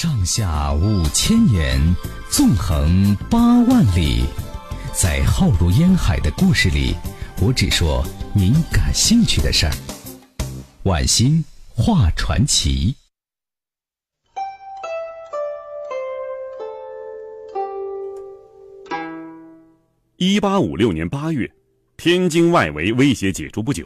上下五千年，纵横八万里，在浩如烟海的故事里，我只说您感兴趣的事儿。晚星画传奇。一八五六年八月，天津外围威胁解除不久，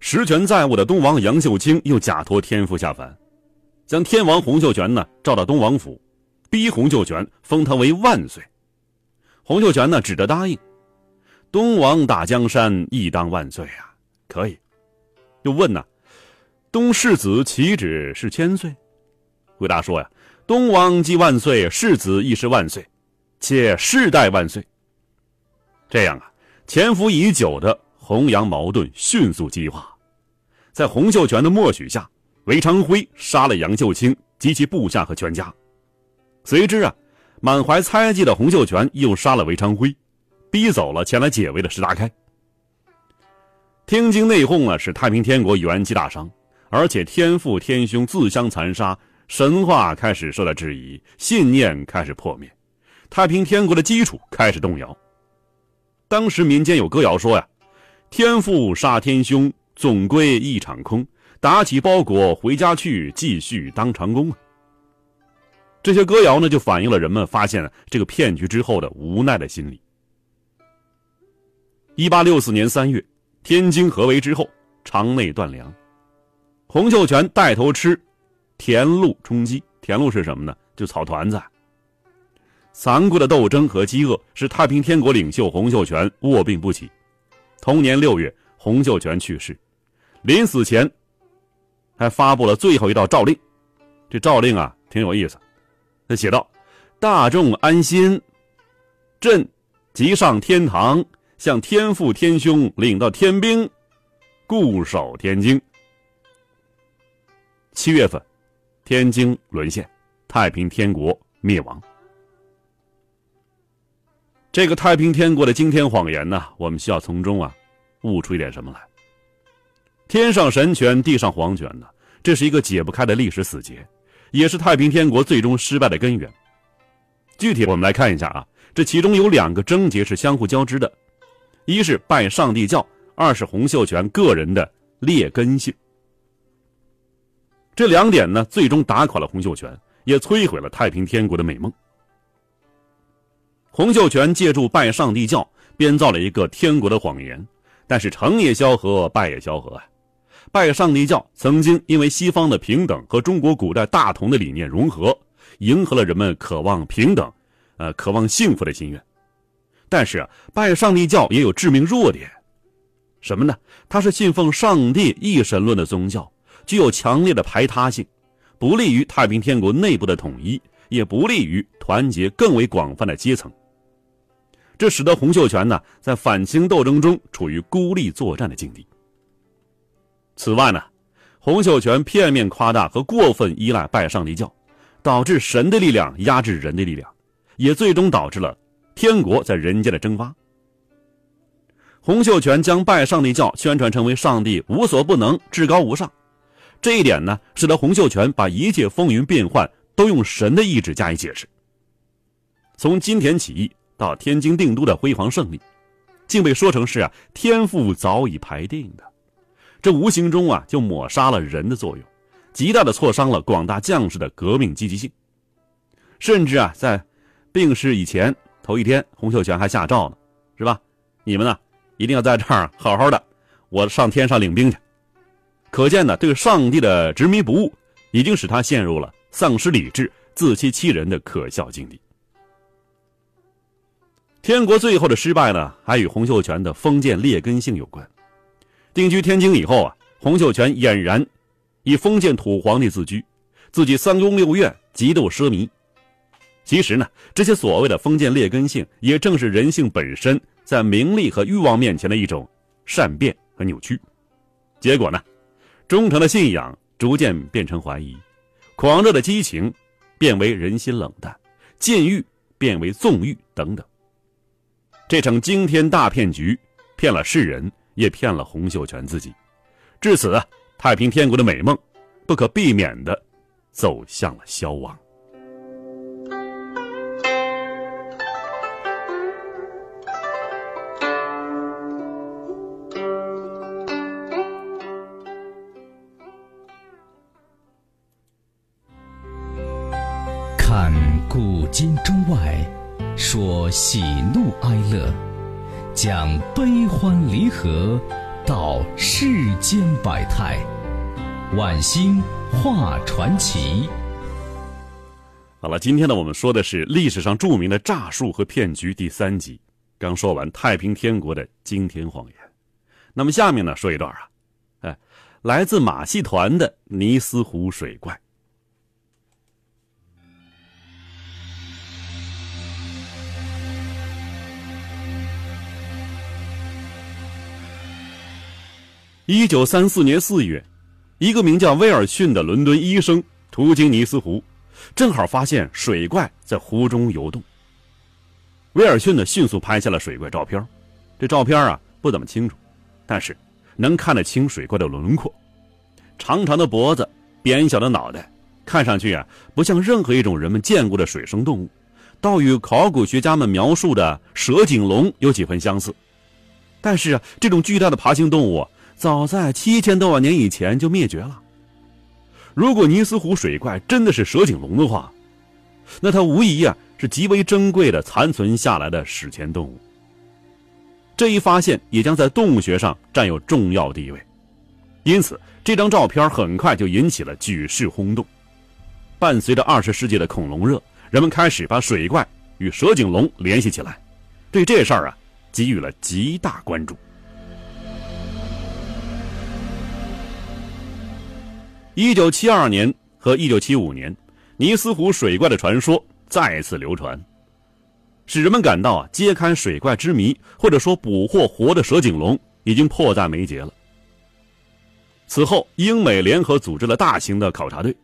实权在握的东王杨秀清又假托天父下凡。将天王洪秀全呢召到东王府，逼洪秀全封他为万岁。洪秀全呢只得答应。东王打江山，亦当万岁啊！可以。又问呢，东世子岂止是千岁？回答说呀，东王既万岁，世子亦是万岁，且世代万岁。这样啊，潜伏已久的洪杨矛盾迅速激化，在洪秀全的默许下。韦昌辉杀了杨秀清及其部下和全家，随之啊，满怀猜忌的洪秀全又杀了韦昌辉，逼走了前来解围的石达开。天津内讧啊，使太平天国元气大伤，而且天父天兄自相残杀，神话开始受到质疑，信念开始破灭，太平天国的基础开始动摇。当时民间有歌谣说呀：“天父杀天兄，总归一场空。”打起包裹回家去，继续当长工。这些歌谣呢，就反映了人们发现这个骗局之后的无奈的心理。一八六四年三月，天津合围之后，肠内断粮，洪秀全带头吃田路充饥。田路是什么呢？就草团子。残酷的斗争和饥饿使太平天国领袖洪秀全卧病不起。同年六月，洪秀全去世，临死前。还发布了最后一道诏令，这诏令啊挺有意思，他写道：“大众安心，朕即上天堂，向天父天兄领到天兵，固守天津。”七月份，天津沦陷，太平天国灭亡。这个太平天国的惊天谎言呢，我们需要从中啊悟出一点什么来。天上神权，地上皇权呢？这是一个解不开的历史死结，也是太平天国最终失败的根源。具体我们来看一下啊，这其中有两个症结是相互交织的，一是拜上帝教，二是洪秀全个人的劣根性。这两点呢，最终打垮了洪秀全，也摧毁了太平天国的美梦。洪秀全借助拜上帝教编造了一个天国的谎言，但是成也萧何，败也萧何啊！拜上帝教曾经因为西方的平等和中国古代大同的理念融合，迎合了人们渴望平等、呃渴望幸福的心愿。但是啊，拜上帝教也有致命弱点，什么呢？它是信奉上帝一神论的宗教，具有强烈的排他性，不利于太平天国内部的统一，也不利于团结更为广泛的阶层。这使得洪秀全呢，在反清斗争中处于孤立作战的境地。此外呢，洪秀全片面夸大和过分依赖拜上帝教，导致神的力量压制人的力量，也最终导致了天国在人间的蒸发。洪秀全将拜上帝教宣传成为上帝无所不能、至高无上，这一点呢，使得洪秀全把一切风云变幻都用神的意志加以解释。从金田起义到天津定都的辉煌胜利，竟被说成是啊天父早已排定的。这无形中啊，就抹杀了人的作用，极大的挫伤了广大将士的革命积极性。甚至啊，在病逝以前头一天，洪秀全还下诏呢，是吧？你们呢，一定要在这儿好好的，我上天上领兵去。可见呢，对上帝的执迷不悟，已经使他陷入了丧失理智、自欺欺人的可笑境地。天国最后的失败呢，还与洪秀全的封建劣根性有关。定居天津以后啊，洪秀全俨然以封建土皇帝自居，自己三宫六院，极度奢靡。其实呢，这些所谓的封建劣根性，也正是人性本身在名利和欲望面前的一种善变和扭曲。结果呢，忠诚的信仰逐渐变成怀疑，狂热的激情变为人心冷淡，禁欲变为纵欲等等。这场惊天大骗局，骗了世人。也骗了洪秀全自己。至此太平天国的美梦不可避免地走向了消亡。看古今中外说喜怒哀乐讲悲欢离合，道世间百态，晚星画传奇。好了，今天呢，我们说的是历史上著名的诈术和骗局第三集。刚说完太平天国的惊天谎言，那么下面呢，说一段啊，哎，来自马戏团的尼斯湖水怪。一九三四年四月，一个名叫威尔逊的伦敦医生途经尼斯湖，正好发现水怪在湖中游动。威尔逊呢，迅速拍下了水怪照片。这照片啊，不怎么清楚，但是能看得清水怪的轮廓。长长的脖子，扁小的脑袋，看上去啊，不像任何一种人们见过的水生动物，倒与考古学家们描述的蛇颈龙有几分相似。但是啊，这种巨大的爬行动物。早在七千多万年以前就灭绝了。如果尼斯湖水怪真的是蛇颈龙的话，那它无疑啊是极为珍贵的残存下来的史前动物。这一发现也将在动物学上占有重要地位，因此这张照片很快就引起了举世轰动。伴随着二十世纪的恐龙热，人们开始把水怪与蛇颈龙联系起来，对这事儿啊给予了极大关注。一九七二年和一九七五年，尼斯湖水怪的传说再次流传，使人们感到啊，揭开水怪之谜，或者说捕获活的蛇颈龙已经迫在眉睫了。此后，英美联合组织了大型的考察队，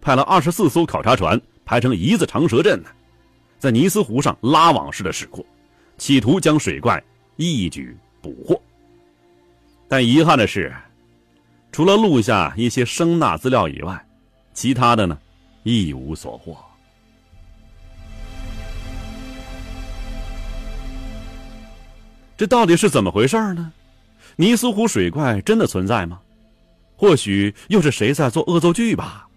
派了二十四艘考察船排成一字长蛇阵呢，在尼斯湖上拉网式的驶过，企图将水怪一举捕获。但遗憾的是。除了录下一些声纳资料以外，其他的呢，一无所获。这到底是怎么回事呢？尼斯湖水怪真的存在吗？或许又是谁在做恶作剧吧？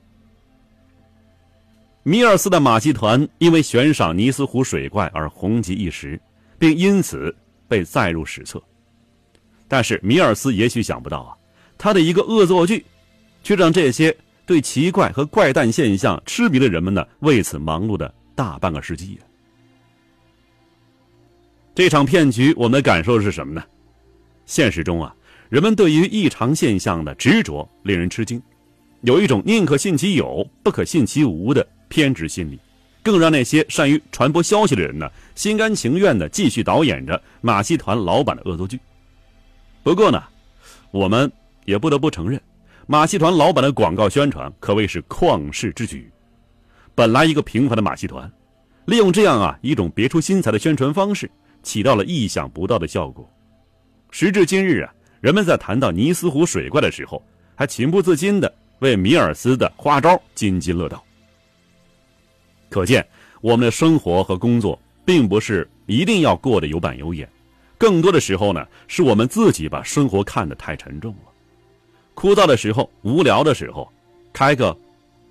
米尔斯的马戏团因为悬赏尼斯湖水怪而红极一时，并因此被载入史册。但是米尔斯也许想不到啊。他的一个恶作剧，却让这些对奇怪和怪诞现象痴迷的人们呢，为此忙碌的大半个世纪。这场骗局，我们的感受是什么呢？现实中啊，人们对于异常现象的执着令人吃惊，有一种宁可信其有，不可信其无的偏执心理，更让那些善于传播消息的人呢，心甘情愿的继续导演着马戏团老板的恶作剧。不过呢，我们。也不得不承认，马戏团老板的广告宣传可谓是旷世之举。本来一个平凡的马戏团，利用这样啊一种别出心裁的宣传方式，起到了意想不到的效果。时至今日啊，人们在谈到尼斯湖水怪的时候，还情不自禁的为米尔斯的花招津津乐道。可见，我们的生活和工作并不是一定要过得有板有眼，更多的时候呢，是我们自己把生活看得太沉重了。枯燥的时候，无聊的时候，开个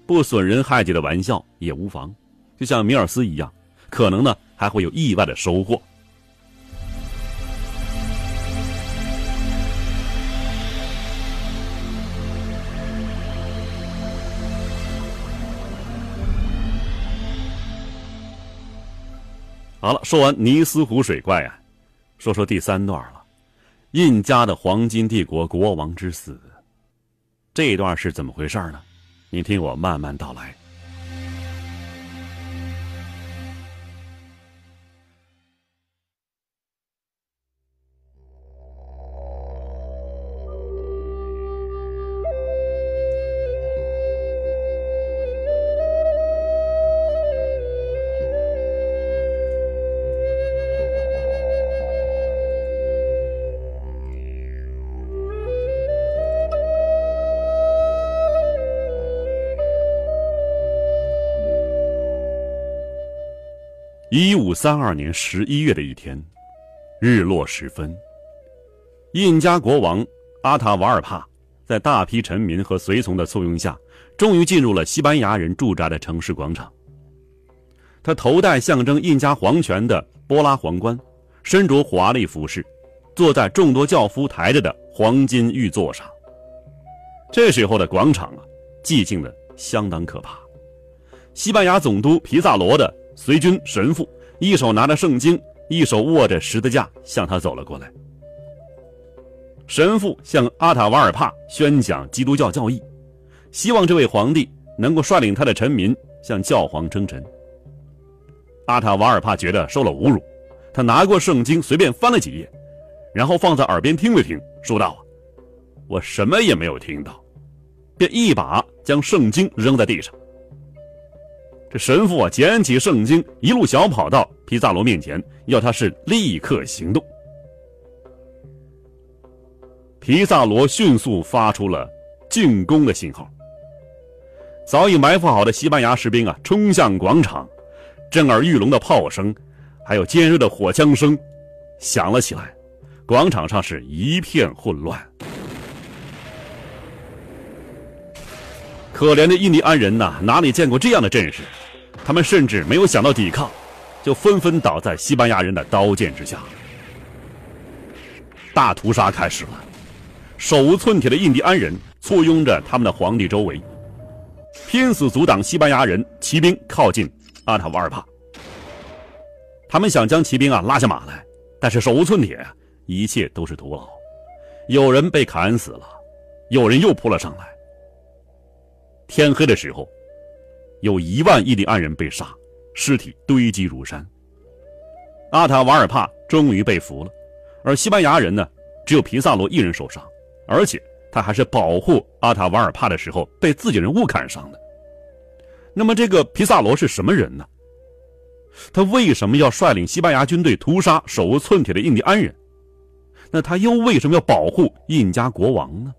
不损人害己的玩笑也无妨。就像米尔斯一样，可能呢还会有意外的收获。好了，说完尼斯湖水怪啊，说说第三段了：印加的黄金帝国国王之死。这一段是怎么回事呢？您听我慢慢道来。一五三二年十一月的一天，日落时分，印加国王阿塔瓦尔帕在大批臣民和随从的簇拥下，终于进入了西班牙人驻扎的城市广场。他头戴象征印加皇权的波拉皇冠，身着华丽服饰，坐在众多轿夫抬着的黄金玉座上。这时候的广场啊，寂静的相当可怕。西班牙总督皮萨罗的随军神父，一手拿着圣经，一手握着十字架，向他走了过来。神父向阿塔瓦尔帕宣讲基督教教义，希望这位皇帝能够率领他的臣民向教皇称臣。阿塔瓦尔帕觉得受了侮辱，他拿过圣经随便翻了几页，然后放在耳边听了听，说道：“我什么也没有听到。”便一把将圣经扔在地上。这神父啊，捡起圣经，一路小跑到皮萨罗面前，要他是立刻行动。皮萨罗迅速发出了进攻的信号。早已埋伏好的西班牙士兵啊，冲向广场，震耳欲聋的炮声，还有尖锐的火枪声响了起来，广场上是一片混乱。可怜的印第安人呐，哪里见过这样的阵势？他们甚至没有想到抵抗，就纷纷倒在西班牙人的刀剑之下。大屠杀开始了，手无寸铁的印第安人簇拥着他们的皇帝周围，拼死阻挡西班牙人骑兵靠近阿塔瓦尔帕。他们想将骑兵啊拉下马来，但是手无寸铁，一切都是徒劳。有人被砍死了，有人又扑了上来。天黑的时候，有一万印第安人被杀，尸体堆积如山。阿塔瓦尔帕终于被俘了，而西班牙人呢，只有皮萨罗一人受伤，而且他还是保护阿塔瓦尔帕的时候被自己人误砍伤的。那么这个皮萨罗是什么人呢？他为什么要率领西班牙军队屠杀手无寸铁的印第安人？那他又为什么要保护印加国王呢？